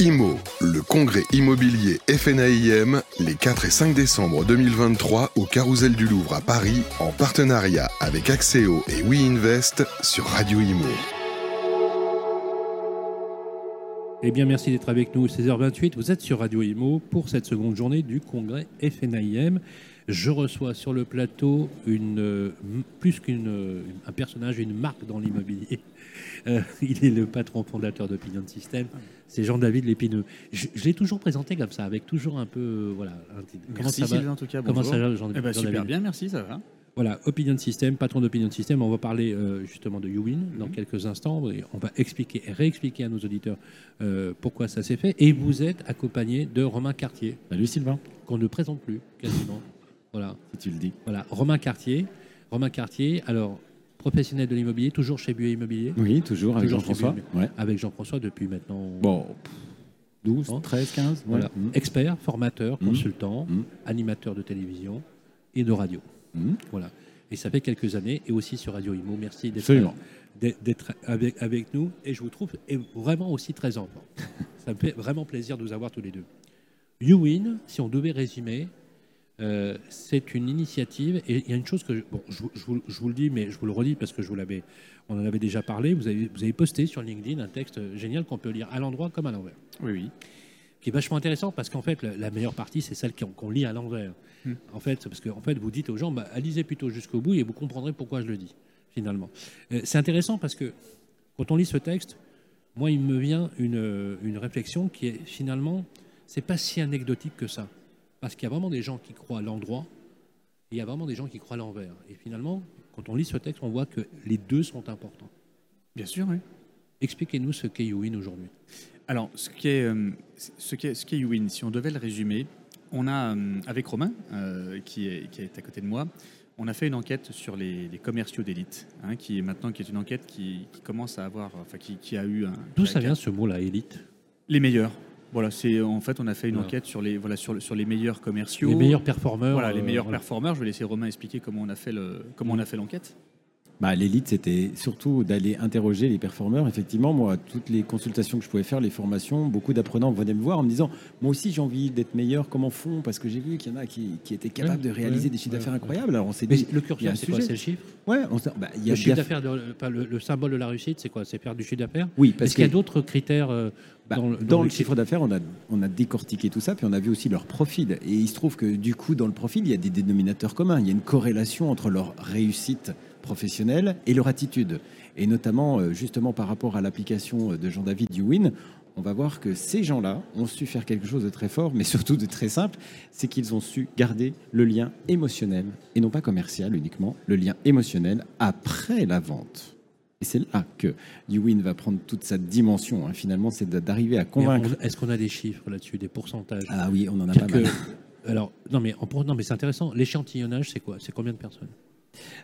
IMO, le congrès immobilier FNAIM, les 4 et 5 décembre 2023 au Carousel du Louvre à Paris, en partenariat avec Axéo et WeInvest sur Radio Imo. Eh bien, merci d'être avec nous. 16h28, vous êtes sur Radio Imo pour cette seconde journée du congrès FNAIM. Je reçois sur le plateau une, euh, plus qu'un personnage, une marque dans l'immobilier. Euh, il est le patron fondateur d'Opinion System. C'est Jean-David Lépineux. Je, je l'ai toujours présenté comme ça, avec toujours un peu. euh, voilà, un petit- Merci Sylvain en tout cas. Comment bonjour. ça va, Jean- Eh ben, Jean-David Super bien, merci, ça va. Voilà, Opinion System, patron d'Opinion System. On va parler euh, justement de YouWin dans Mhm. quelques instants. Et on va expliquer et réexpliquer à nos auditeurs euh, pourquoi ça s'est fait. Et vous êtes accompagné de Romain Cartier, Salut Sylvain, qu'on ne présente plus quasiment. voilà, si tu le dis. voilà, Romain Cartier. Romain Cartier, alors professionnel de l'immobilier, toujours chez Buet Immobilier, Oui, toujours avec Jean-François. Ouais. avec Jean-François depuis maintenant. Bon, pff, 12, Bon. 13, 15. Voilà, ouais. Mm. expert, formateur, Mhm. consultant, Mhm. animateur de télévision et de radio. Voilà. Et ça fait quelques années, et aussi sur Radio Imo. Merci d'être avec, avec nous. Et je vous trouve vraiment aussi très en forme. ça me fait vraiment plaisir de vous avoir tous les deux. YouWin, si on devait résumer, euh, c'est une initiative. Et il y a une chose que je, bon, je, vous- je vous, je vous le dis, mais je vous le redis parce que je vous l'avais, on en avait déjà parlé. Vous avez, vous avez posté sur LinkedIn un texte génial qu'on peut lire à l'endroit comme à l'envers Oui, oui. qui est vachement intéressant parce qu'en fait, la, la meilleure partie, c'est celle qu'on lit à l'envers. Hmm. En fait, parce que en fait, vous dites aux gens, bah, lisez plutôt jusqu'au bout et vous comprendrez pourquoi je le dis, finalement. Euh, c'est intéressant parce que quand on lit ce texte, moi, il me vient une, une réflexion qui est finalement, c'est pas si anecdotique que ça. Parce qu'il y a vraiment des gens qui croient à l'endroit et il y a vraiment des gens qui croient à l'envers. Et finalement, quand on lit ce texte, on voit que les deux sont importants. Bien sûr, oui. Expliquez-nous ce qu'est YouWin aujourd'hui. Alors, ce qui est, euh, ce YouWin, si on devait le résumer, on a, euh, avec Romain, euh, qui, est, qui est à côté de moi, on a fait une enquête sur les, les commerciaux d'élite, hein, qui est maintenant qui est une enquête qui, qui commence à avoir, enfin, qui, qui a eu un. D'où ça vient ce mot-là, élite? Les meilleurs. Voilà, c'est en fait, on a fait une Voilà. enquête sur les, voilà, sur, le- sur les meilleurs commerciaux. Les meilleurs performeurs. Voilà, les euh, meilleurs voilà. performeurs. Je vais laisser Romain expliquer comment on a fait le, comment on a fait l'enquête. Bah, L'élite, c'était surtout d'aller interroger les performeurs. Effectivement, moi, toutes les consultations que je pouvais faire, les formations, beaucoup d'apprenants venaient me voir en me disant Moi aussi, j'ai envie d'être meilleur. Comment font? Parce que j'ai vu qu'il y en a qui, qui étaient capables de réaliser des chiffres d'affaires incroyables. Alors, on s'est Mais dit le curseur, c'est quoi. C'est le chiffre? Ouais, on bah, Le chiffre d'affaires, le, le symbole de la réussite, c'est quoi? C'est faire du chiffre d'affaires? Oui, parce qu'il y a d'autres critères euh, Bah, dans, dans, le chiffre d'affaires, on a, on a décortiqué tout ça, puis on a vu aussi leur profil. Et il se trouve que du coup, dans le profil, il y a des dénominateurs communs. Il y a une corrélation entre leur réussite professionnelle et leur attitude. Et notamment, euh, justement, par rapport à l'application de Jean-David Duwin, on va voir que ces gens-là ont su faire quelque chose de très fort, mais surtout de très simple, c'est qu'ils ont su garder le lien émotionnel, et non pas commercial uniquement, le lien émotionnel après la vente. Et c'est là que Uwin va prendre toute sa dimension. hein. Finalement, c'est d'arriver à convaincre. on- Est-ce qu'on a des chiffres là-dessus, des pourcentages? Ah oui, on en a pas mal. Alors, non mais, en non, mais c'est intéressant. L'échantillonnage, c'est quoi? C'est combien de personnes?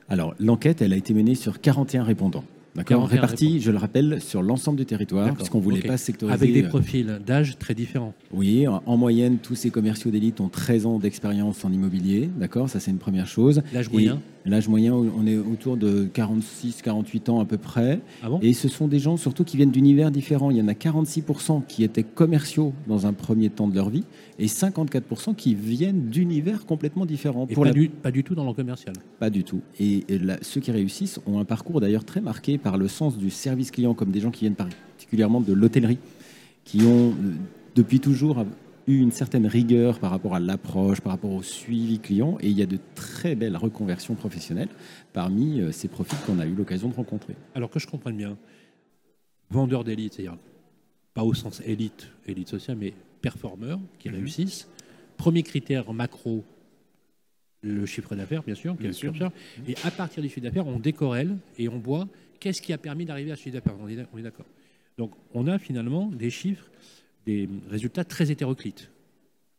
Alors, l'enquête, elle a été menée sur 41 répondants. D'accord 41 Répartis, répondants. je le rappelle, sur l'ensemble du territoire, puisqu'on ne voulait pas sectoriser. Avec des euh, profils d'âge très différents. Oui, en, en moyenne, tous ces commerciaux d'élite ont 13 ans d'expérience en immobilier. D'accord Ça, c'est une première chose. L'âge moyen L'âge moyen, on est autour de 46-48 ans à peu près. Ah bon? Et ce sont des gens surtout qui viennent d'univers différents. Il y en a 46% qui étaient commerciaux dans un premier temps de leur vie et 54% qui viennent d'univers complètement différents. Et Pour pas, la- du, pas du tout dans le commercial? Pas du tout. Et et là, ceux qui réussissent ont un parcours d'ailleurs très marqué par le sens du service client, comme des gens qui viennent particulièrement de l'hôtellerie, qui ont euh, depuis toujours eu une certaine rigueur par rapport à l'approche, par rapport au suivi client. Et il y a de très belles reconversions professionnelles parmi euh, ces profils qu'on a eu l'occasion de rencontrer. Alors que je comprenne bien, vendeur d'élite, c'est-à-dire pas au sens élite, élite sociale, mais performeurs qui Mhm. réussissent. Premier critère macro, le chiffre d'affaires, bien sûr, qui est Bien le sûr. curseur. Et à partir du chiffre d'affaires, on décorrèle et on voit qu'est-ce qui a permis d'arriver à ce chiffre d'affaires. On est d'accord. Donc, on a finalement des chiffres, des résultats très hétéroclites,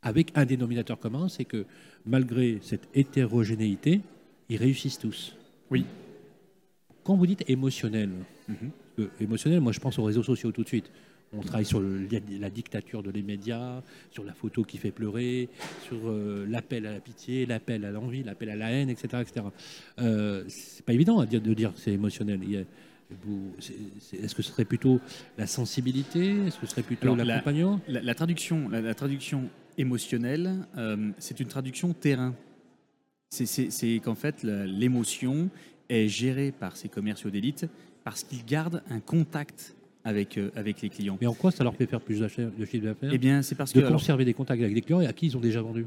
avec un dénominateur commun, c'est que malgré cette hétérogénéité, ils réussissent tous. Oui. Quand vous dites émotionnel, Mhm. euh, émotionnel, moi je pense aux réseaux sociaux tout de suite. On travaille sur le- la dictature de les médias, sur la photo qui fait pleurer, sur euh, l'appel à la pitié, l'appel à l'envie, l'appel à la haine, etc. etc. Euh, c'est pas évident à dire, de dire que c'est émotionnel. Il y a- Est-ce que ce serait plutôt la sensibilité Est-ce que ce serait plutôt la- l'accompagnement? La, la traduction, la, la traduction émotionnelle, euh, c'est une traduction terrain. C'est- qu'en fait, l'émotion est gérée par ces commerciaux d'élite parce qu'ils gardent un contact avec, euh, avec les clients. Mais en quoi ça leur fait faire plus de chiffre d'affaires? Eh bien, c'est parce De que. alors, conserver des contacts avec des clients et à qui ils ont déjà vendu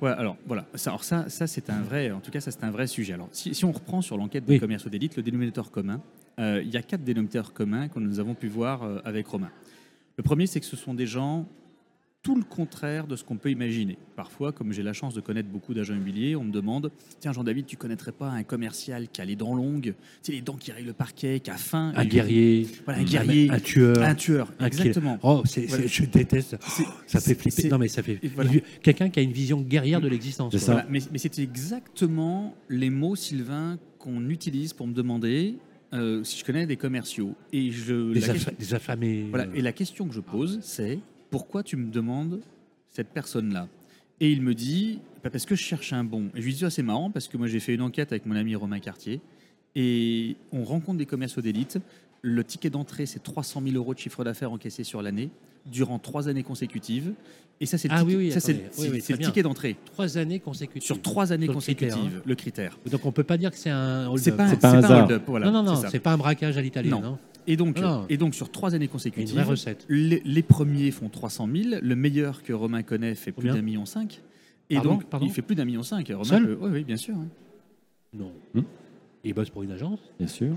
Ouais, alors voilà, ça, alors ça, ça c'est un vrai, en tout cas ça c'est un vrai sujet. Alors si, si on reprend sur l'enquête des Oui. commerciaux d'élite, le dénominateur commun, euh, il y a quatre dénominateurs communs que nous avons pu voir euh, avec Romain. Le premier, c'est que ce sont des gens tout le contraire de ce qu'on peut imaginer. Parfois, comme j'ai la chance de connaître beaucoup d'agents immobiliers, on me demande Tiens, Jean-David, tu connaîtrais pas un commercial qui a les dents longues, tu sais, les dents qui rayent le parquet, qui a faim Un et- guerrier, Voilà, un guerrier, un tueur, un tueur, un exactement. Oh, Voilà. je déteste. C'est- Ça fait flipper. Non, mais ça fait. voilà. Quelqu'un qui a une vision guerrière de l'existence. Mais c'est exactement les mots, Sylvain, qu'on utilise pour me demander euh, si je connais des commerciaux. Et, je, Des, la affa- question, des affamés. voilà, euh, et la question que je pose, c'est pourquoi tu me demandes cette personne-là? Et il me dit, bah, parce que je cherche un bon. Et je lui dis, Ah, c'est marrant, parce que moi j'ai fait une enquête avec mon ami Romain Cartier, et on rencontre des commerciaux d'élite. Le ticket d'entrée, c'est 300 000 euros de chiffre d'affaires encaissé sur l'année, durant trois années consécutives. Et ça, c'est le, Ah ticket- oui, oui, ça, c'est le-. Oui, c'est- c'est ticket d'entrée. Trois années consécutives. Sur trois années Sur le critère, consécutives, hein. le critère. Donc on peut pas dire que c'est un hold-up. C'est pas, C'est pas un hold-up, voilà, non, non, non, c'est pas un braquage à l'italienne. Non. hein. Et donc, Non. et donc sur trois années Une consécutives, vraie recette. les, les premiers font 300 000, le meilleur que Romain connaît fait plus Combien d'un million cinq. Et Pardon, donc, pardon il fait plus d'un million cinq. Romain Seul peut- oui, oui, bien sûr. hein. Non. Hmm. Il bosse pour une agence Bien sûr.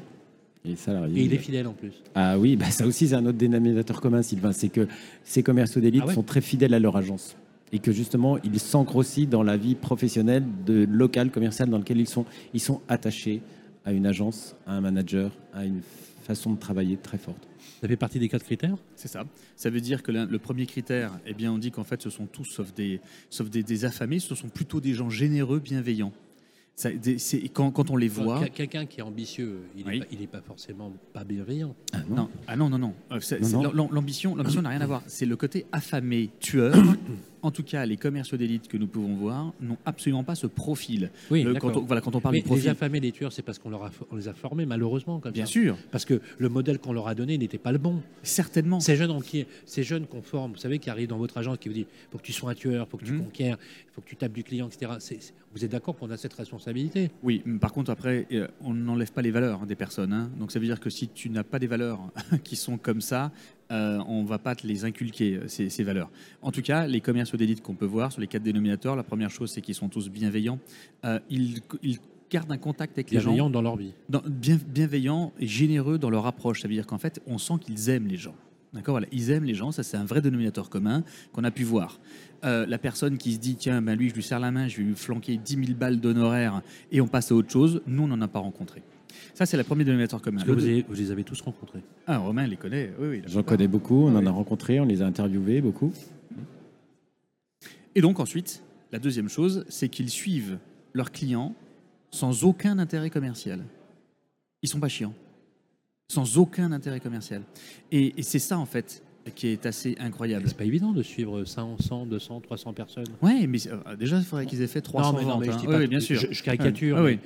Et salarié. et il est fidèle en plus. Ah oui, bah ça aussi c'est un autre dénominateur commun, Sylvain, c'est que ces commerciaux d'élite Ah ouais sont très fidèles à leur agence et que justement ils s'ancrent aussi dans la vie professionnelle de local commercial dans lequel ils sont. Ils sont attachés à une agence, à un manager, à une façon de travailler très forte. Ça fait partie des quatre critères? C'est ça. Ça veut dire que le premier critère, eh bien, on dit qu'en fait, ce sont tous, sauf des, sauf des, des affamés, ce sont plutôt des gens généreux, bienveillants. Ça, des- c'est- quand, quand on les voit. Quel- Quelqu'un qui est ambitieux, il n'est Oui. pas, il est pas forcément pas bienveillant. Ah Non, ah non, non, non. Euh, c'est- Non, c'est- non. l'am- L'ambition, l'ambition n'a rien à voir. C'est le côté affamé, tueur. En tout cas, les commerciaux d'élite que nous pouvons voir n'ont absolument pas ce profil. Oui, Le- quand, on, voilà, quand on parle Mais du profil, les affamés, les tueurs, c'est parce qu'on leur a- on les a formés malheureusement comme bien ça. sûr, Parce que le modèle qu'on leur a donné n'était pas le bon. certainement. Ces jeunes, en qui, ces jeunes qu'on forme, vous savez, qui arrivent dans votre agence, qui vous disent faut que tu sois un tueur, faut que tu Mhm. conquières, faut que tu tapes du client, etc. C'est- vous êtes d'accord qu'on a cette responsabilité? Oui, mais par contre, après, euh, on n'enlève pas les valeurs des personnes. hein. Donc ça veut dire que si tu n'as pas des valeurs qui sont comme ça, euh, on ne va pas te les inculquer, euh, ces, ces valeurs. En tout cas, les commerciaux d'élite qu'on peut voir sur les quatre dénominateurs, la première chose, c'est qu'ils sont tous bienveillants. Euh, ils, ils gardent un contact avec les gens. Bienveillants dans leur vie. dans- bien, bienveillants et généreux dans leur approche. Ça veut dire qu'en fait, on sent qu'ils aiment les gens. D'accord? Voilà. Ils aiment les gens, ça c'est un vrai dénominateur commun qu'on a pu voir. Euh, la personne qui se dit, tiens, ben lui, je lui serre la main, je vais lui flanquer 10 000 balles d'honoraires et on passe à autre chose, nous, on n'en a pas rencontré. Ça, c'est le premier dénominateur commun. Parce que vous, deux- avez- vous les avez tous rencontrés. Ah, Romain les connaît, oui, oui. la J'en connais beaucoup, on en Oui. a rencontré, on les a interviewés beaucoup. Et donc ensuite, la deuxième chose, c'est qu'ils suivent leurs clients sans aucun intérêt commercial. Ils sont pas chiants, sans aucun intérêt commercial. Et, et c'est ça en fait qui est assez incroyable. C'est pas évident de suivre 100, 100, 200, 300 personnes. Ouais, mais euh, déjà il faudrait qu'ils aient fait 300 non, mais, non, ventes. mais je hein. dis pas oui, bien sûr. Je, je caricature. Ah mais oui.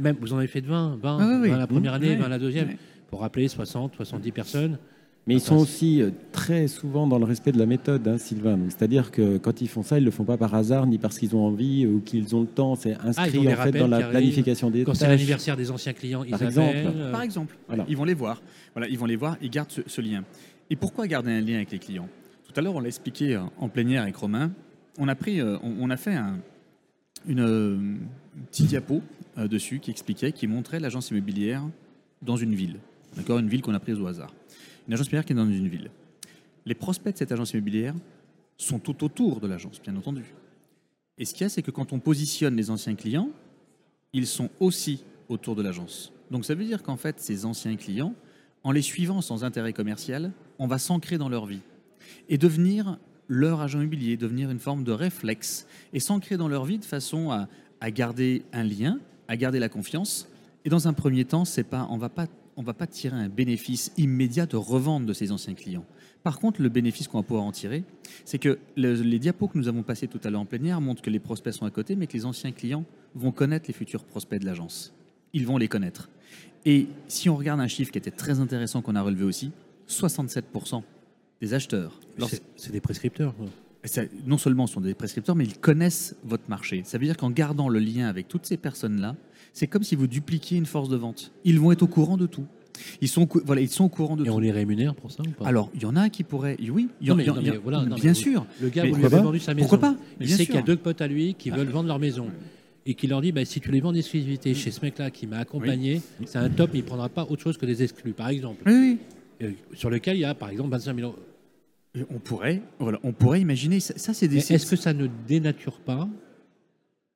Même vous en avez fait de 20, 20, Ah oui, oui. 20 la première année, Ouais. 20 la deuxième. Pour rappeler 60, 70 personnes. Mais ils sont aussi euh, très souvent dans le respect de la méthode, hein, Sylvain. C'est-à-dire que quand ils font ça, ils le font pas par hasard, ni parce qu'ils ont envie ou qu'ils ont le temps. C'est Ah, inscrit en fait dans la planification des Quand c'est l'anniversaire des anciens clients, ils Par appellent. exemple. euh, Par exemple, Voilà. ils vont les voir. Voilà, ils vont les voir, ils gardent ce, ce lien. Et pourquoi garder un lien avec les clients? Tout à l'heure, on l'a expliqué euh, en plénière avec Romain. On a pris, euh, on, on a fait un, une, euh, une petite diapo euh, dessus qui expliquait, qui montrait l'agence immobilière dans une ville. D'accord, une ville qu'on a prise au hasard. Une agence immobilière qui est dans une ville. Les prospects de cette agence immobilière sont tout autour de l'agence, bien entendu. Et ce qu'il y a, c'est que quand on positionne les anciens clients, ils sont aussi autour de l'agence. Donc ça veut dire qu'en fait, ces anciens clients, en les suivant sans intérêt commercial, on va s'ancrer dans leur vie et devenir leur agent immobilier, devenir une forme de réflexe et s'ancrer dans leur vie de façon à, à garder un lien, à garder la confiance. Et dans un premier temps, c'est pas, on va pas, on va pas tirer un bénéfice immédiat de revente de ces anciens clients. Par contre, le bénéfice qu'on va pouvoir en tirer, c'est que le- les diapos que nous avons passés tout à l'heure en plénière montrent que les prospects sont à côté, mais que les anciens clients vont connaître les futurs prospects de l'agence. ils vont les connaître. Et si on regarde un chiffre qui était très intéressant qu'on a relevé aussi, 67% des acheteurs, C'est- C'est des prescripteurs. ça- non seulement sont des prescripteurs, mais ils connaissent votre marché. Ça veut dire qu'en gardant le lien avec toutes ces personnes-là, c'est comme si vous dupliquiez une force de vente. Ils vont être au courant de tout. Ils sont, voilà, ils sont au courant de Et tout. on les rémunère pour ça ou pas? Alors, il y en a qui pourraient. Oui, il y en, Non, mais- il y en- non, il y en- mais voilà, non, bien sûr. Le gars, vous lui avez pas vendu sa maison. Pourquoi pas? Il Bien sait sûr. qu'il y a deux potes à lui qui veulent vendre leur maison. Et qui leur dit bah, si tu les vends en exclusivité chez ce mec-là qui m'a accompagné, c'est un top, mais il ne prendra pas autre chose que des exclus, par exemple. Oui, oui. Euh, Sur lequel il y a, par exemple, 25 000 euros. Et On pourrait, voilà, on pourrait imaginer. Ça, ça, c'est Est-ce que ça ne dénature pas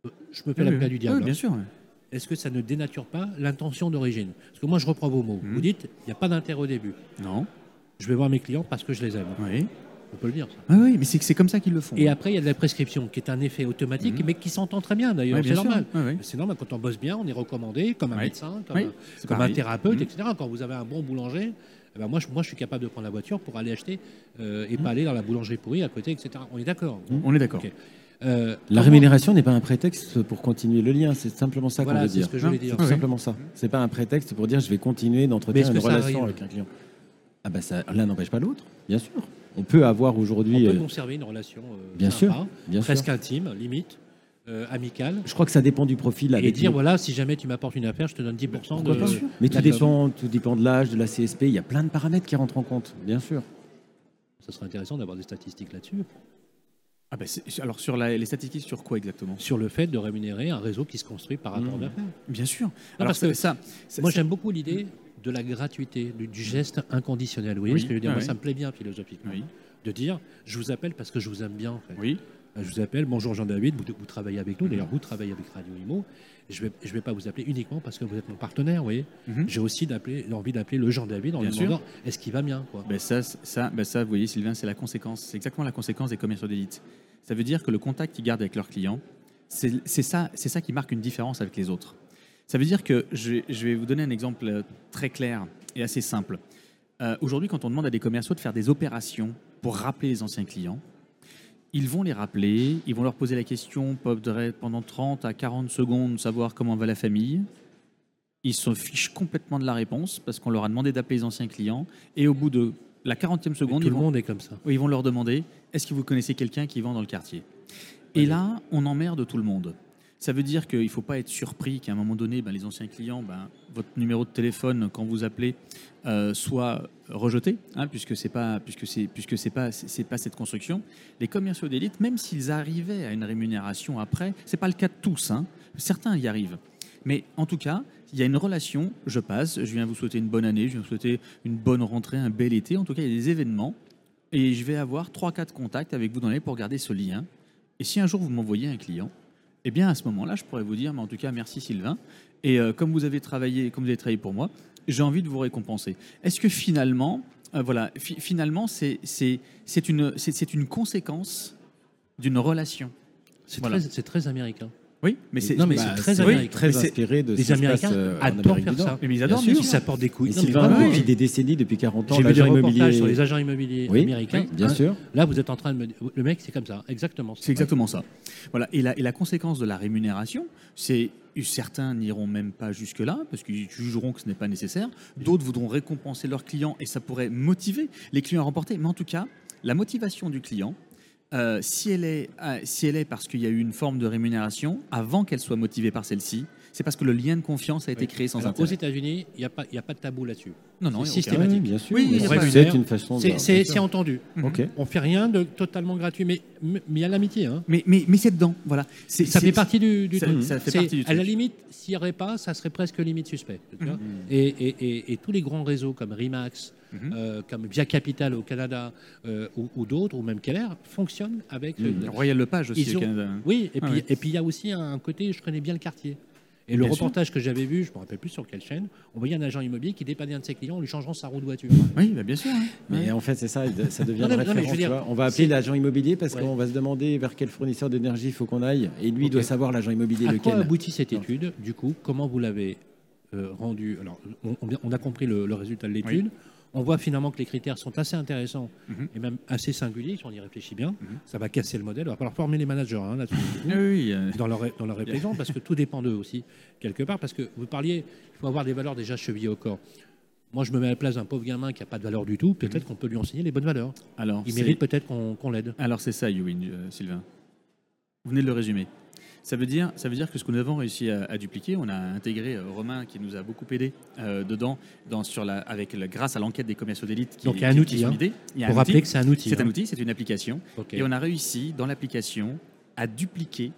euh, Je me fais Oui, oui. du diable. Oui, bien hein. sûr. Est-ce que ça ne dénature pas l'intention d'origine? Parce que moi, je reprends vos mots. Mhm. Vous dites il n'y a pas d'intérêt au début. Non. Je vais voir mes clients parce que je les aime. Oui. On peut le dire. ça. Oui, oui, mais c'est que c'est comme ça qu'ils le font. Et après, il y a de la prescription qui est un effet automatique, Mhm. mais qui s'entend très bien d'ailleurs. Ouais, c'est normal. C'est normal, quand on bosse bien, on est recommandé comme un médecin, comme, Oui, un, comme thérapeute, Mhm. etc. Quand vous avez un bon boulanger, eh ben moi, je, moi, je suis capable de prendre la voiture pour aller acheter euh, et Mhm. pas aller dans la boulangerie pourrie à côté, etc. On est d'accord On est d'accord. Euh, La comment- rémunération n'est pas un prétexte pour continuer le lien, c'est simplement ça qu'on Voilà, veut c'est dire. ce que je voulais C'est dire. tout Oui. simplement ça. C'est pas un prétexte pour dire je vais continuer d'entretenir une relation arrive avec un client. Ah bah ça, l'un n'empêche pas l'autre, bien sûr. On peut avoir On aujourd'hui, peut euh, conserver une relation euh, bien sûr, bien presque sûr. intime, limite, euh, amicale. Je crois que ça dépend du profil. Et dire voilà, si jamais tu m'apportes une affaire, je te donne 10% de. Mais tout dépend, tout dépend de l'âge, de la CSP. Il y a plein de paramètres qui rentrent en compte, bien sûr. Ça serait intéressant d'avoir des statistiques là-dessus. Ah bah, alors sur la- les statistiques sur quoi exactement? Sur le fait de rémunérer un réseau qui se construit par rapport Mmh. d'affaires. Bien sûr. parce alors ça, que ça, ça- Moi, j'aime beaucoup l'idée de la gratuité, du, du geste inconditionnel. Vous voyez Oui, ce que je veux dire ah Moi, oui. ça me plaît bien philosophiquement. Oui. De dire, je vous appelle parce que je vous aime bien. En fait. Oui. Je vous appelle, bonjour Jean-David, vous, vous travaillez avec nous, d'ailleurs vous travaillez avec Radio Imo. Je ne vais, je vais pas vous appeler uniquement parce que vous êtes mon partenaire, vous voyez. Mhm. J'ai aussi envie d'appeler le Jean-David en Bien lui demandant est-ce qu'il va bien quoi. Ben ça, c- ça, ben ça, vous voyez, Sylvain, c'est la conséquence. C'est exactement la conséquence des commerciaux d'élite. Ça veut dire que le contact qu'ils gardent avec leurs clients, c'est c'est ça, c'est ça qui marque une différence avec les autres. Ça veut dire que je, vais- je vais vous donner un exemple euh, très clair et assez simple. Euh, Aujourd'hui, quand on demande à des commerciaux de faire des opérations pour rappeler les anciens clients, ils vont les rappeler, ils vont leur poser la question pendant 30 à 40 secondes, savoir comment va la famille. Ils se fichent complètement de la réponse parce qu'on leur a demandé d'appeler les anciens clients. Et au bout de la 40e Mais seconde, tout ils le vont, monde est comme ça. ils vont leur demander est-ce que vous connaissez quelqu'un qui vend dans le quartier? Et là, on emmerde tout le monde. Ça veut dire qu'il ne faut pas être surpris qu'à un moment donné, ben, les anciens clients, ben, votre numéro de téléphone, quand vous appelez, euh, soit rejeté, hein, puisque c'est pas, puisque c'est, c'est pas, c'est pas cette construction. Les commerciaux d'élite, même s'ils arrivaient à une rémunération après, c'est pas le cas de tous. hein. Certains y arrivent. Mais en tout cas, il y a une relation, je passe, je viens vous souhaiter une bonne année, je viens vous souhaiter une bonne rentrée, un bel été. En tout cas, il y a des événements et je vais avoir 3-4 contacts avec vous dans l'année pour garder ce lien. Et si un jour vous m'envoyez un client, eh bien à ce moment-là, je pourrais vous dire, mais en tout cas, merci Sylvain. Et euh, comme vous avez travaillé, comme vous avez travaillé pour moi, j'ai envie de vous récompenser. Est-ce que finalement, euh, voilà, fi- finalement, c'est une une conséquence d'une relation? C'est Voilà. très, c'est très américain. Oui, mais c'est Non, mais mais c'est c'est- très américain. très mais inspiré de Les se Américains passe, euh, en adorent Amérique faire du Nord. ça. Mais ils adorent, Bien bien sûr. Ça porte des couilles. Non, mais Sylvain, vraiment, depuis des décennies, depuis 40 ans, J'ai vu des l'agent reportages immobilier. sur les agents immobiliers Oui, américains. bien Hein, sûr. Là, vous êtes en train de me dire, le mec, c'est comme ça, exactement. C'est exactement ça. Voilà. Et la, et la conséquence de la rémunération, c'est certains n'iront même pas jusque-là parce qu'ils jugeront que ce n'est pas nécessaire. D'autres voudront récompenser leurs clients et ça pourrait motiver les clients à remporter. Mais en tout cas, la motivation du client, euh, si, elle est, euh, si elle est parce qu'il y a eu une forme de rémunération, avant qu'elle soit motivée par celle-ci, c'est parce que le lien de confiance a été Oui. créé sans Alors, aux. États-unis, il n'y a, pas- il y a pas de tabou là-dessus. Non, non, c'est systématique. Oui, bien sûr. Oui, c'est une façon de. C'est- entendu. Ok. On fait rien de totalement gratuit, mais mais il y a l'amitié. Hein. Mais, mais, mais c'est dedans. Voilà. C'est- Ça fait partie du, du ça- truc. ça fait C'est- partie du À la truc. limite, s'il n'y aurait pas, ça serait presque limite suspect. Mhm. Et, et- et- et tous les grands réseaux comme Remax, Mhm. euh, comme Via Capital au Canada euh, ou, ou d'autres, ou même Keller, fonctionnent avec. Mhm. le- Royal Lepage aussi au Canada. Oui, et Ah puis oui. et puis il y a aussi un côté, je connais bien le quartier. Et le Bien sûr. reportage que j'avais vu, je ne me rappelle plus sur quelle chaîne, on voyait un agent immobilier qui dépannait un de ses clients en lui changeant sa roue de voiture. Oui, bah, bien sûr. hein. Mais en fait, c'est ça, ça devient Non, dire, tu vois. on va appeler l'agent immobilier parce Ouais. qu'on va se demander vers quel fournisseur d'énergie il faut qu'on aille. Et lui, il Ok. doit savoir l'agent immobilier À quoi lequel. aboutit cette étude? Du coup, comment vous l'avez euh, rendu? Alors, on, a compris le, le résultat de l'étude. On voit finalement que les critères sont assez intéressants Mhm. et même assez singuliers, si on y réfléchit bien. Mhm. Ça va casser le modèle. Il va falloir former les managers hein, là-dessus. Ah oui, euh, dans leur, dans leur réflexion, parce que tout dépend d'eux aussi, quelque part. Parce que vous parliez, il faut avoir des valeurs déjà chevillées au corps. Moi, je me mets à la place d'un pauvre gamin qui n'a pas de valeur du tout. Peut-être qu'on peut lui enseigner les bonnes valeurs. alors, Il mérite peut-être qu'on l'aide. alors c'est ça, Yuin, euh, Sylvain. Vous venez de le résumer. Ça veut dire, ça veut dire que ce que nous avons réussi à, à dupliquer, on a intégré euh, Romain qui nous a beaucoup aidé euh, dedans, dans, sur la, avec la, grâce à l'enquête des commerciaux d'élite. qui- Donc, il y a un qui- outil, hein. Il y a Pour un rappeler outil. que c'est un outil. C'est hein. un outil, c'est une application. Et on a réussi, dans l'application, à dupliquer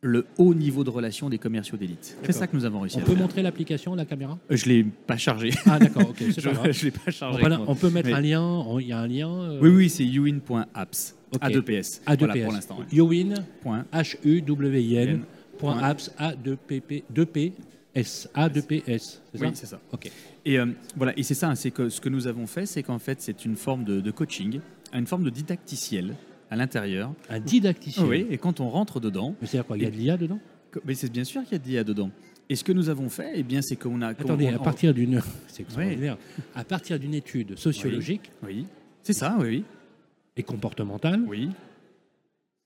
le haut niveau de relation des commerciaux d'élite. C'est ça que nous avons réussi On à peut montrer l'application, la caméra? Euh, Je ne l'ai pas chargé. Ah, d'accord, ok, je ne l'ai pas On chargé. peut, moi. on peut mettre Mais- un lien, il y a un lien. euh, Oui, oui, c'est uin.apps. Ok. A2PS. A2PS. Voilà, pour l'instant. ouais. Yowin, Point. H-U-W-I-N, point Point. apps, A2PP, 2P-S, A2PS. C'est Oui, ça c'est ça. Ok. Et euh, voilà, et c'est ça, c'est que ce que nous avons fait, c'est qu'en fait, c'est une forme de, de coaching, une forme de didacticiel à l'intérieur. Un didacticien. Oui, et quand on rentre dedans, Mais c'est-à-dire quoi Il y a de l'IA dedans? Mais c'est bien sûr qu'il y a de l'IA dedans. Et ce que nous avons fait, eh bien, c'est qu'on a. Attendez, on- à partir d'une. C'est extraordinaire. À partir d'une étude sociologique Oui, c'est ça, oui, et comportementale, oui.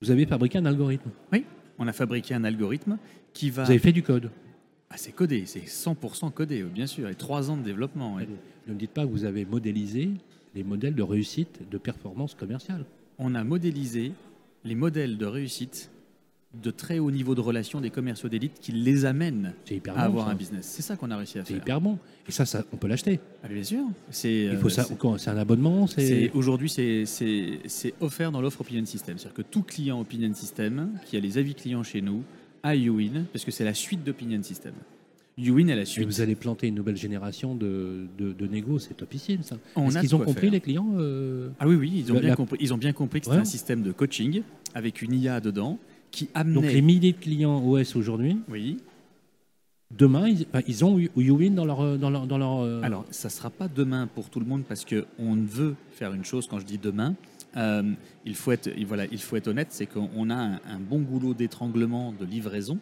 vous avez fabriqué un algorithme. Oui, on a fabriqué un algorithme qui va. Vous avez fait du code. Ah, c'est codé, c'est 100% codé, oui, bien sûr, et trois ans de développement. oui. Ne me dites pas que vous avez modélisé les modèles de réussite de performance commerciale. On a modélisé les modèles de réussite de très haut niveau de relation des commerciaux d'élite qui les amènent C'est hyper à bon. avoir ça. un business. C'est ça qu'on a réussi à C'est faire. hyper bon. Et ça, ça on peut l'acheter. Ah, bien sûr. C'est, Il faut euh, ça. c'est- C'est un abonnement. c'est- C'est. Aujourd'hui, c'est, c'est, c'est offert dans l'offre Opinion System. C'est-à-dire que tout client Opinion System qui a les avis clients chez nous a Uwin, parce que c'est la suite d'Opinion System. Uwin est la Et suite. vous allez planter une nouvelle génération de, de, de négo, c'est topissime ça. Est-ce a qu'ils ont compris faire. les clients euh, Ah oui, oui, ils ont, La- bien, la- compris, ils ont bien compris que c'était Ouais. un système de coaching avec une IA dedans qui amenait. Donc les milliers de clients OS aujourd'hui, Oui. demain, ils, ont YouWin dans leur euh, dans leur, dans leur euh, Alors, ça ne sera pas demain pour tout le monde parce qu'on veut faire une chose quand je dis demain. euh, il, faut être, et voilà, il faut être honnête, c'est qu'on a un, un bon goulot d'étranglement de livraison euh,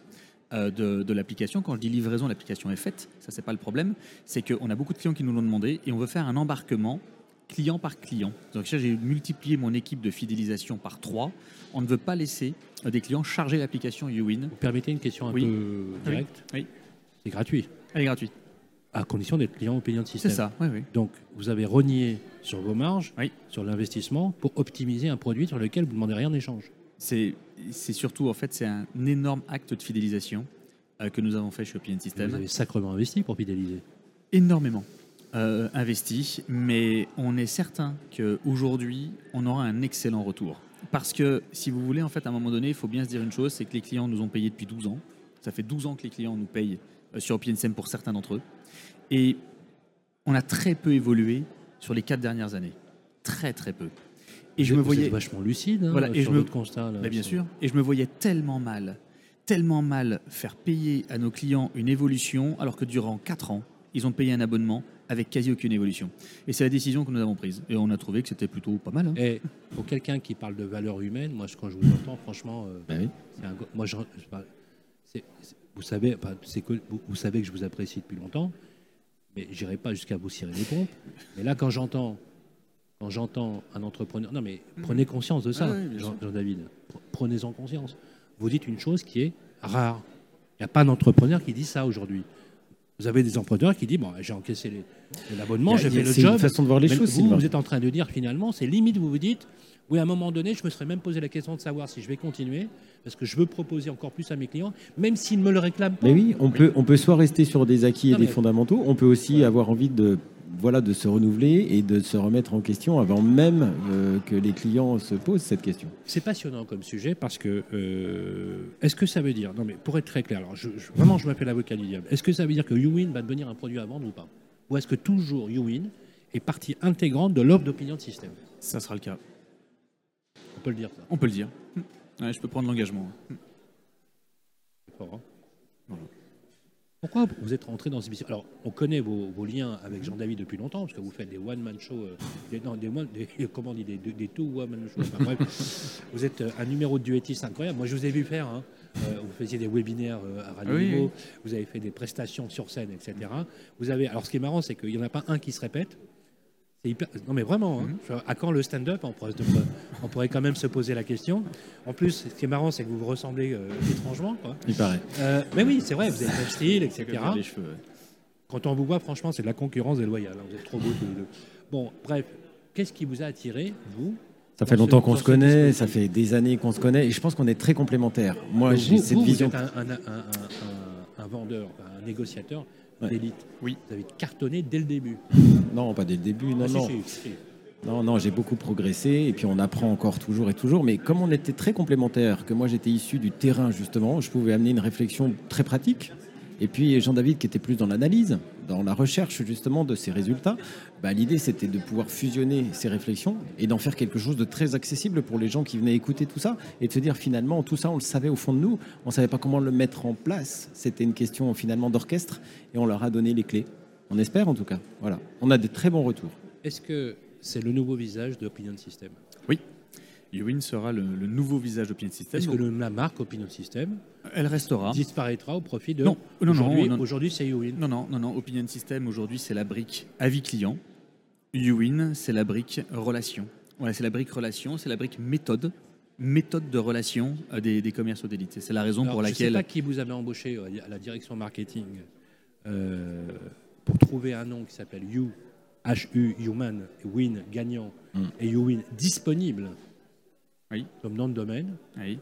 de, de l'application. Quand je dis livraison, l'application est faite, ça c'est pas le problème. C'est qu'on a beaucoup de clients qui nous l'ont demandé et on veut faire un embarquement client par client. Donc ça, j'ai multiplié mon équipe de fidélisation par trois. On ne veut pas laisser euh, des clients charger l'application Uwin. Vous permettez une question un Oui. peu directe? Oui. C'est gratuit, Elle est gratuite. à condition d'être client Opinion C'est System. ça, oui, oui. Donc vous avez renié sur vos marges, Oui. sur l'investissement, pour optimiser un produit sur lequel vous ne demandez rien en échange. C'est surtout, en fait, c'est un énorme acte de fidélisation euh, que nous avons fait chez Opinion Vous System. avez sacrement investi pour fidéliser. Énormément euh, investi, mais on est certain qu'aujourd'hui, on aura un excellent retour. Parce que, si vous voulez, en fait, à un moment donné, il faut bien se dire une chose, c'est que les clients nous ont payé depuis 12 ans. Ça fait 12 ans que les clients nous payent euh, sur System pour certains d'entre eux. Et on a très peu évolué sur les quatre dernières années. Très, très peu. Et je Vous me voyais... Êtes vachement lucide hein, Voilà, et sur je me- constat. là. Bah, bien sûr. Et je me voyais tellement mal, tellement mal faire payer à nos clients une évolution, alors que durant 4 ans, ils ont payé un abonnement avec quasi aucune évolution. Et c'est la décision que nous avons prise. Et on a trouvé que c'était plutôt pas mal. hein. Et pour quelqu'un qui parle de valeurs humaines, moi, quand je vous entends, franchement, euh, oui. un moi, je, vous savez, enfin, que vous, vous savez que je vous apprécie depuis longtemps, mais j'irai pas jusqu'à vous cirer les pompes. Mais là, quand j'entends, quand j'entends un entrepreneur, non, mais prenez conscience de ça, Ah oui, Jean-. Jean-David. Pre- Prenez-en conscience. Vous dites une chose qui est rare. Il n'y a pas d'entrepreneur qui dit ça aujourd'hui. Vous avez des entrepreneurs qui disent bon, j'ai encaissé les- l'abonnement, j'ai fait le c'est job. une façon de voir les Mais choses, vous, vous êtes en train de dire finalement, c'est limite, vous vous dites, oui, à un moment donné, je me serais même posé la question de savoir si je vais continuer, parce que je veux proposer encore plus à mes clients, même s'ils ne me le réclament pas. Mais oui, on peut, on peut soit rester sur des acquis et des mais- fondamentaux, on peut aussi avoir envie de, voilà, de se renouveler et de se remettre en question avant même euh, que les clients se posent cette question. C'est passionnant comme sujet parce que euh, est-ce que ça veut dire, non mais pour être très clair, alors je, je- vraiment je m'appelle l'avocat du diable, est-ce que ça veut dire que YouWin va devenir un produit à vendre ou pas? Ou est-ce que toujours YouWin est partie intégrante de l'offre d'opinion de système? Ça sera le cas. On peut le dire ça. On peut le dire. Ouais, je peux prendre l'engagement. c'est fort, hein Voilà. Pourquoi vous êtes rentré dans cette mission Alors, on connaît vos, vos liens avec Jean-David depuis longtemps, parce que vous faites des one-man shows, euh, des, non, des, one- des- comment on dit, des, des, des two-woman shows. Enfin, bref, vous êtes euh, un numéro de duettiste incroyable. Moi, je vous ai vu faire, hein, euh, vous faisiez des webinaires euh, à Radio Oui, oui. vous avez fait des prestations sur scène, etc. Vous avez, alors, ce qui est marrant, c'est qu'il n'y en a pas un qui se répète. Hyper- Non mais vraiment, hein. Mhm. À quand le stand-up on pourrait, on pourrait quand même se poser la question. En plus, ce qui est marrant, c'est que vous vous ressemblez euh, étrangement. quoi. Il paraît. Euh, mais oui, c'est vrai, vous avez le même style, etc. Les cheveux. ouais. Quand on vous voit, franchement, c'est de la concurrence déloyale. hein. Vous êtes trop beaux tous les deux. Bon, bref, qu'est-ce qui vous a attiré, vous Ça fait longtemps qu'on se connaît, ça fait des années qu'on se connaît, et je pense qu'on est très complémentaires. Moi, j'ai cette vous, vision. Vous êtes un, un- un- un- un vendeur, un négociateur. D'élite. Oui. Vous avez cartonné dès le début. Non, pas dès le début, non, Ah, si, non. si, si. Non, non, j'ai beaucoup progressé et puis on apprend encore toujours et toujours. Mais comme on était très complémentaires, que moi j'étais issu du terrain justement, je pouvais amener une réflexion très pratique. Et puis Jean-David qui était plus dans l'analyse, dans la recherche justement de ces résultats, bah, l'idée c'était de pouvoir fusionner ces réflexions et d'en faire quelque chose de très accessible pour les gens qui venaient écouter tout ça et de se dire finalement tout ça on le savait au fond de nous, on savait pas comment le mettre en place. C'était une question finalement d'orchestre et on leur a donné les clés. On espère en tout cas. Voilà, on a des très bons retours. Est-ce que c'est le nouveau visage d'Opinion System Uwin sera le, le nouveau visage d'Opinion System. Est-ce que le- la marque Opinion System Elle restera. disparaîtra au profit de... Non, non, non, aujourd'hui, non. aujourd'hui, c'est Uwin. Non, non, non, non. Opinion System, aujourd'hui, c'est la brique avis client. Uwin, c'est la brique relation. Voilà, c'est la brique relation, c'est la brique méthode. Méthode de relation euh, des, des commerciaux d'élite. C'est la raison Alors, pour Je ne sais laquelle. pas qui vous avez embauché euh, à la direction marketing euh, pour trouver un nom qui s'appelle You, HU, Human, Win, gagnant, Mm. et YouWin, disponible Oui. comme nom de domaine. Oui.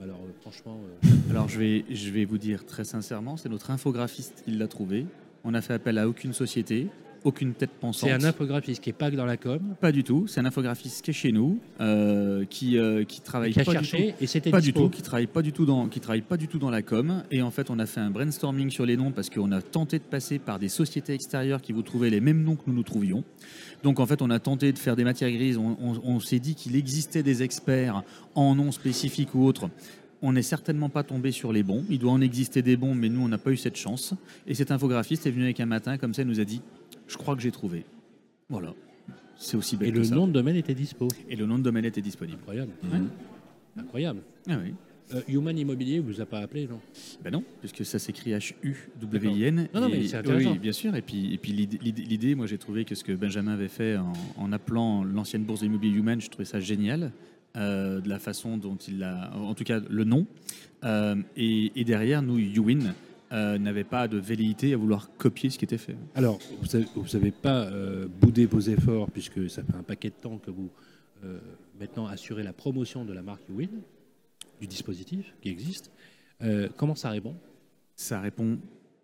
Alors, euh, franchement, euh, Alors, je vais, je vais vous dire très sincèrement, c'est notre infographiste qui l'a trouvé. On n'a fait appel à aucune société, aucune tête pensante. c'est un infographiste qui n'est pas que dans la com, Pas du tout. C'est un infographiste qui est chez nous, euh, qui, euh, qui travaille qui a pas du tout. cherché et c'était Pas du tout, qui travaille pas du tout dans, qui travaille pas du tout dans la com. Et en fait, on a fait un brainstorming sur les noms parce qu'on a tenté de passer par des sociétés extérieures qui vous trouvaient les mêmes noms que nous nous trouvions. Donc en fait, on a tenté de faire des matières grises. On, on- on s'est dit qu'il existait des experts en noms spécifiques ou autres. On n'est certainement pas tombé sur les bons. Il doit en exister des bons, mais nous, on n'a pas eu cette chance. Et cet infographiste est venu avec un matin, comme ça, il nous a dit Je crois que j'ai trouvé. Voilà. C'est aussi bête Et que le ça. nom de domaine était dispo. Et le nom de domaine était disponible. Incroyable. Mhm. Incroyable. Ah oui. Euh, Human Immobilier, vous a pas appelé, non? Ben non, puisque ça s'écrit H-U-W-I-N. Non, non, Et- mais c'est intéressant. Oui, bien sûr. Et puis, et puis l'idée- l'idée, l'idée, moi j'ai trouvé que ce que Benjamin avait fait en, en appelant l'ancienne bourse d'immobilier Human, je trouvais ça génial. euh, de la façon dont il a, en tout cas le nom. Euh, et, et derrière, nous, Uwin euh, n'avait pas de velléité à vouloir copier ce qui était fait. Alors, vous n'avez pas euh, boudé vos efforts, puisque ça fait un paquet de temps que vous euh, maintenant assurez la promotion de la marque Win, du dispositif qui existe. Euh, comment ça répond? Ça répond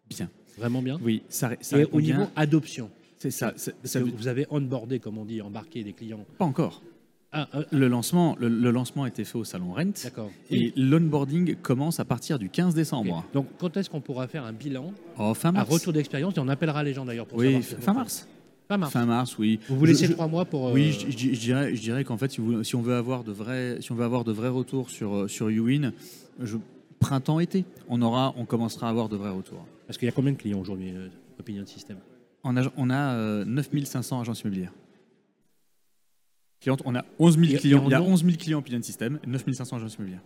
bien. Vraiment bien? Oui, ça, Et répond au niveau adoption, C'est ça. veut- vous avez onboardé, comme on dit, embarqué des clients. Pas encore. Ah, ah, Le lancement, le, le lancement a été fait au salon Rent. d'accord. Et l'onboarding commence à partir du 15 Ok. décembre. Donc, quand est-ce qu'on pourra faire un bilan, Oh, fin un mars. retour d'expérience Et on appellera les gens d'ailleurs pour Oui, savoir. fin mars. Fin mars. Fin mars, oui. Vous vous laissez Je- trois mois pour. euh, Oui, je, je- je dirais, je dirais qu'en fait, si, vous- si on veut avoir de vrais, si on veut avoir de vrais retours sur euh, sur Uwin, printemps-été, on aura, on commencera à avoir de vrais retours. Parce qu'il y a combien de clients aujourd'hui, euh, Opinion System On a, on a euh, 9500 agences immobilières. Clientes, on a 11 000 Et- et clients. en Il y a nom 11 000 clients System, 9500 agences immobilières.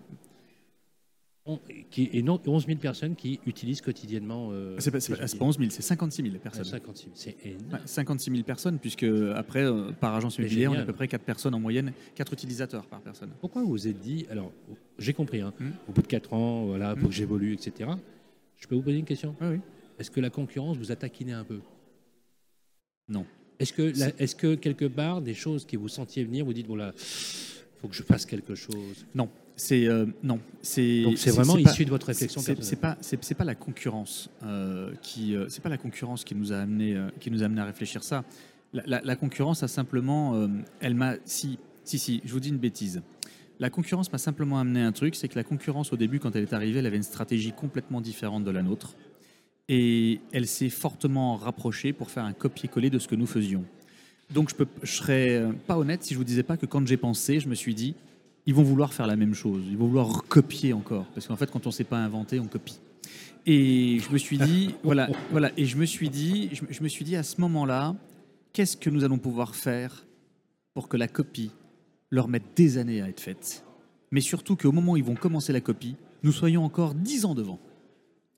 On- qui, et non, 11 000 personnes qui utilisent quotidiennement. euh, C'est pas, pas- pas 11 000, c'est 56 000 Ah, personnes. 56 000, c'est énorme. Ouais, 56 000 personnes, puisque après, euh, par agence immobilière, on a à peu près 4 personnes en moyenne, 4 utilisateurs par personne. Pourquoi vous vous êtes dit, alors j'ai compris, hein, Hmm. au bout de 4 ans, voilà, faut Hmm. que j'évolue, etc. Je peux vous poser une question? Oui, oui. Est-ce que la concurrence vous a taquiné un peu? Non. Est-ce que, est-ce que quelque part, des choses qui vous sentiez venir, vous dites, voilà, faut que je fasse quelque chose? Non, c'est euh, non, c'est Donc c'est vraiment pas- issu de votre réflexion c'est- pas c'est pas la concurrence euh, qui euh, c'est pas la concurrence qui nous a amené qui nous a amené à réfléchir ça. La, la- la concurrence a simplement elle m'a si si si je vous dis une bêtise. La concurrence m'a simplement amené un truc, c'est que la concurrence au début quand elle est arrivée, elle avait une stratégie complètement différente de la nôtre et elle s'est fortement rapprochée pour faire un copier-coller de ce que nous faisions. Donc je je serais euh, pas honnête si je vous disais pas que quand j'ai pensé, je me suis dit ils vont vouloir faire la même chose, ils vont vouloir recopier encore, parce qu'en fait, quand on ne sait pas inventer, on copie. Et je me suis dit, voilà, voilà, et je me suis dit, je, je me suis dit à ce moment-là, qu'est-ce que nous allons pouvoir faire pour que la copie leur mette des années à être faite, mais surtout qu'au moment où ils vont commencer la copie, nous soyons encore dix ans devant.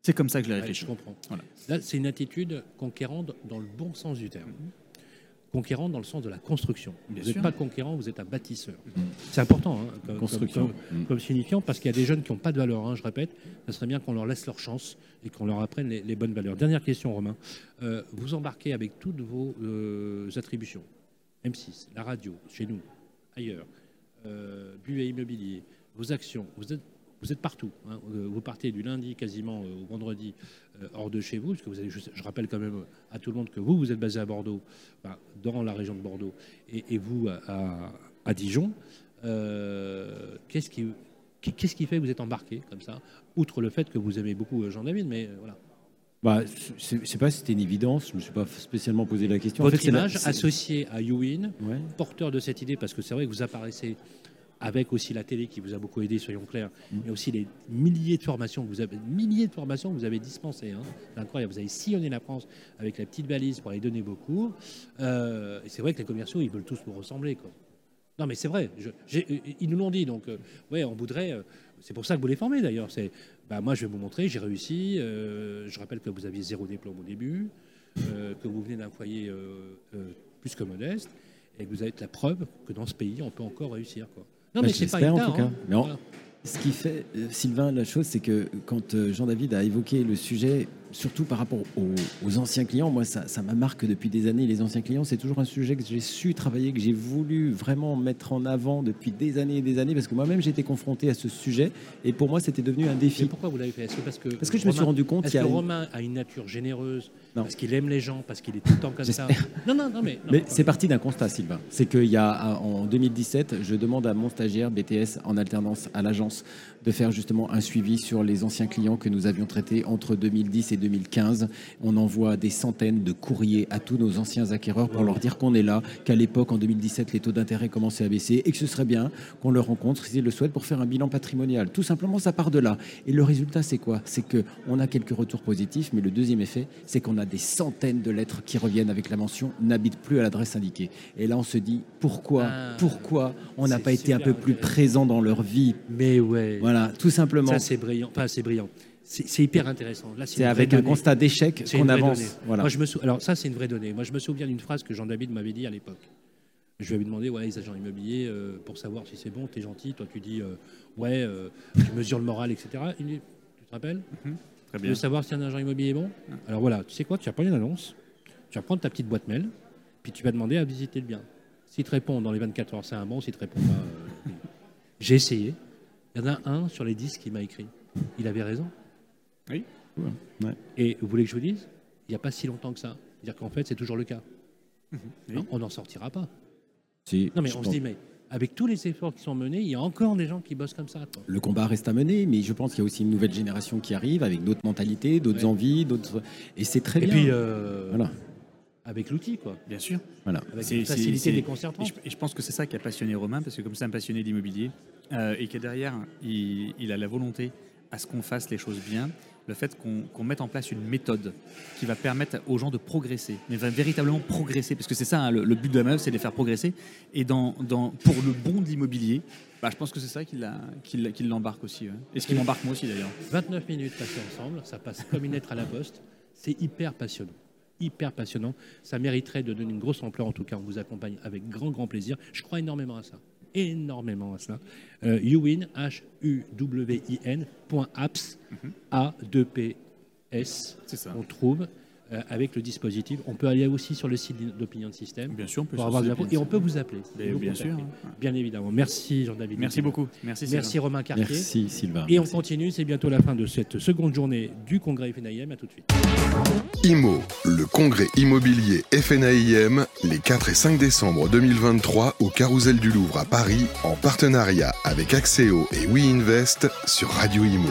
C'est comme ça que je l'ai Ouais, réfléchi. je comprends. Voilà. Là, c'est une attitude conquérante dans le bon sens du terme. conquérant dans le sens de la construction. Bien vous n'êtes pas conquérant, vous êtes un bâtisseur. Mm. C'est important hein, comme, Construction. comme- comme- Mm. comme signifiant parce qu'il y a des jeunes qui n'ont pas de valeur. hein, je répète, ça serait bien qu'on leur laisse leur chance et qu'on leur apprenne les, les bonnes valeurs. Dernière question, Romain. Euh, vous embarquez avec toutes vos euh, attributions, M6, la radio, chez nous, ailleurs, euh, Immobilier, vos actions, vous êtes, vous êtes partout. hein. Euh, Vous partez du lundi quasiment euh, au vendredi euh, hors de chez vous, parce que vous avez, je, je rappelle quand même à tout le monde que vous, vous êtes basé à Bordeaux, dans la région de Bordeaux, et, et vous à, Dijon. Euh, Qu'est-ce qui, fait que vous êtes embarqué comme ça Outre le fait que vous aimez beaucoup Jean-David, mais voilà. Bah, c'est c'est pas si c'était une évidence, je me suis pas spécialement posé la question. En Votre fait, la- image associée à YouWin, Ouais. porteur de cette idée, parce que c'est vrai que vous apparaissez avec aussi la télé qui vous a beaucoup aidé, soyons clairs, Mm. mais aussi les milliers de formations que vous avez, milliers de formations que vous avez dispensées. Hein. C'est incroyable. Vous avez sillonné la France avec la petite valise pour aller donner vos cours. Euh, et c'est vrai que les commerciaux, ils veulent tous vous ressembler. Quoi. Non, mais c'est vrai. Je- ils nous l'ont dit. Donc, euh, ouais, on voudrait. euh, c'est pour ça que vous les formez d'ailleurs. C'est, bah, moi, je vais vous montrer. J'ai réussi. je rappelle que vous aviez zéro diplôme au début, que vous venez d'un foyer plus que modeste, et que vous avez la preuve que dans ce pays, on peut encore réussir. Quoi. Non, Bah, mais c'est pas j'espère, en tout cas. hein. Mais Voilà. Ce qui fait, euh, Sylvain, la chose, c'est que quand euh, Jean-David a évoqué le sujet, surtout par rapport aux, aux anciens clients, moi, ça, ça m'a marqué depuis des années. Les anciens clients, c'est toujours un sujet que j'ai su travailler, que j'ai voulu vraiment mettre en avant depuis des années et des années, parce que moi-même, été confronté à ce sujet, et pour moi, c'était devenu un Mais défi. pourquoi vous l'avez fait? Que parce que Parce que je me suis Romain- rendu compte qu'il y que a une- Romain a une nature généreuse Non. Parce qu'il aime les gens, parce qu'il est tout le temps comme ça? Non, non, non, mais. non. Mais c'est parti d'un constat, Sylvain. C'est qu'il y a, en 2017, je demande à mon stagiaire BTS en alternance à l'agence de faire justement un suivi sur les anciens clients que nous avions traités entre 2010 et 2015. On envoie des centaines de courriers à tous nos anciens acquéreurs pour leur dire qu'on est là, qu'à l'époque, en 2017, les taux d'intérêt commençaient à baisser et que ce serait bien qu'on le rencontre s'ils le souhaitent pour faire un bilan patrimonial. Tout simplement, ça part de là. Et le résultat, c'est quoi? C'est qu'on a quelques retours positifs, mais le deuxième effet, c'est qu'on a des centaines de lettres qui reviennent avec la mention n'habite plus à l'adresse indiquée. Et là, on se dit pourquoi, Ah. pourquoi on n'a pas été un peu plus présent dans leur vie? Mais ouais. Voilà, tout simplement. Ça, c'est brillant. Enfin, c'est brillant. C'est hyper intéressant. Là, C'est avec un constat d'échec qu'on avance. Voilà. Moi, je me sou- Alors, ça, c'est une vraie donnée. Moi, je me souviens d'une phrase que Jean-David m'avait dit à l'époque. Je lui avais demandé, ouais, les agents immobiliers, euh, pour savoir si c'est bon, t'es gentil. Toi, tu dis, euh, ouais, euh, tu mesures le moral, etc. Il dit, tu te rappelles Très Tu bien. veux savoir si un agent immobilier est bon? Alors voilà, tu sais quoi? Tu vas prendre une annonce, tu vas prendre ta petite boîte mail, puis tu vas demander à visiter le bien. S'il te répond dans les 24 heures, c'est un bon. S'il te répond pas, euh, j'ai essayé. Il y en a un sur les 10 qui m'a écrit. Il avait raison. Oui. Ouais. Et vous voulez que je vous dise Il n'y a pas si longtemps que ça. C'est-à-dire qu'en fait, c'est toujours le cas. Oui. Non, on n'en sortira pas. Si, Non, mais je on se pense- dit, mais avec tous les efforts qui sont menés, il y a encore des gens qui bossent comme ça. quoi. Le combat reste à mener, mais je pense qu'il y a aussi une nouvelle génération qui arrive avec d'autres mentalités, d'autres Ouais. envies, d'autres. Et c'est très Et bien. puis, euh, Voilà. avec l'outil, quoi. Bien sûr. voilà. Avec c'est- facilité c'est- déconcertante. Et je, et je pense que c'est ça qui a passionné Romain, parce que comme c'est un passionné d'immobilier, euh, et que derrière, il, il a la volonté à ce qu'on fasse les choses bien, le fait qu'on mette en place une méthode qui va permettre aux gens de progresser, mais va véritablement progresser, parce que c'est ça hein, le, le but de la manœuvre, c'est de les faire progresser. Et dans, dans, pour le bon de l'immobilier, bah, je pense que c'est ça qui l'embarque aussi. ouais. Et ce qui m'embarque moi aussi d'ailleurs. 29 minutes passées ensemble, ça passe comme une lettre à la poste. C'est hyper passionnant. Hyper passionnant. Ça mériterait de donner une grosse ampleur. En tout cas, on vous accompagne avec grand, grand plaisir. Je crois énormément à ça. Énormément à ça. Euh, Uwin, H-U-W-I-N, point apps, A-2-P-S. C'est ça. On trouve avec le dispositif. On peut aller aussi sur le site d'Opinion System Bien sûr, on peut pour avoir de l'info. bien Et on peut vous appeler. Bien- Vous bien contacter. sûr. hein. Bien évidemment. Merci Jean-David. Merci beaucoup. Merci. Sylvain. Merci Romain Cartier. Merci Sylvain. Et on continue, c'est bientôt la fin de cette seconde journée du congrès FNIM. À tout de suite. IMO, le congrès immobilier FNAIM, les 4 et 5 décembre 2023 au Carousel du Louvre à Paris, en partenariat avec Axéo et WeInvest sur Radio Imo.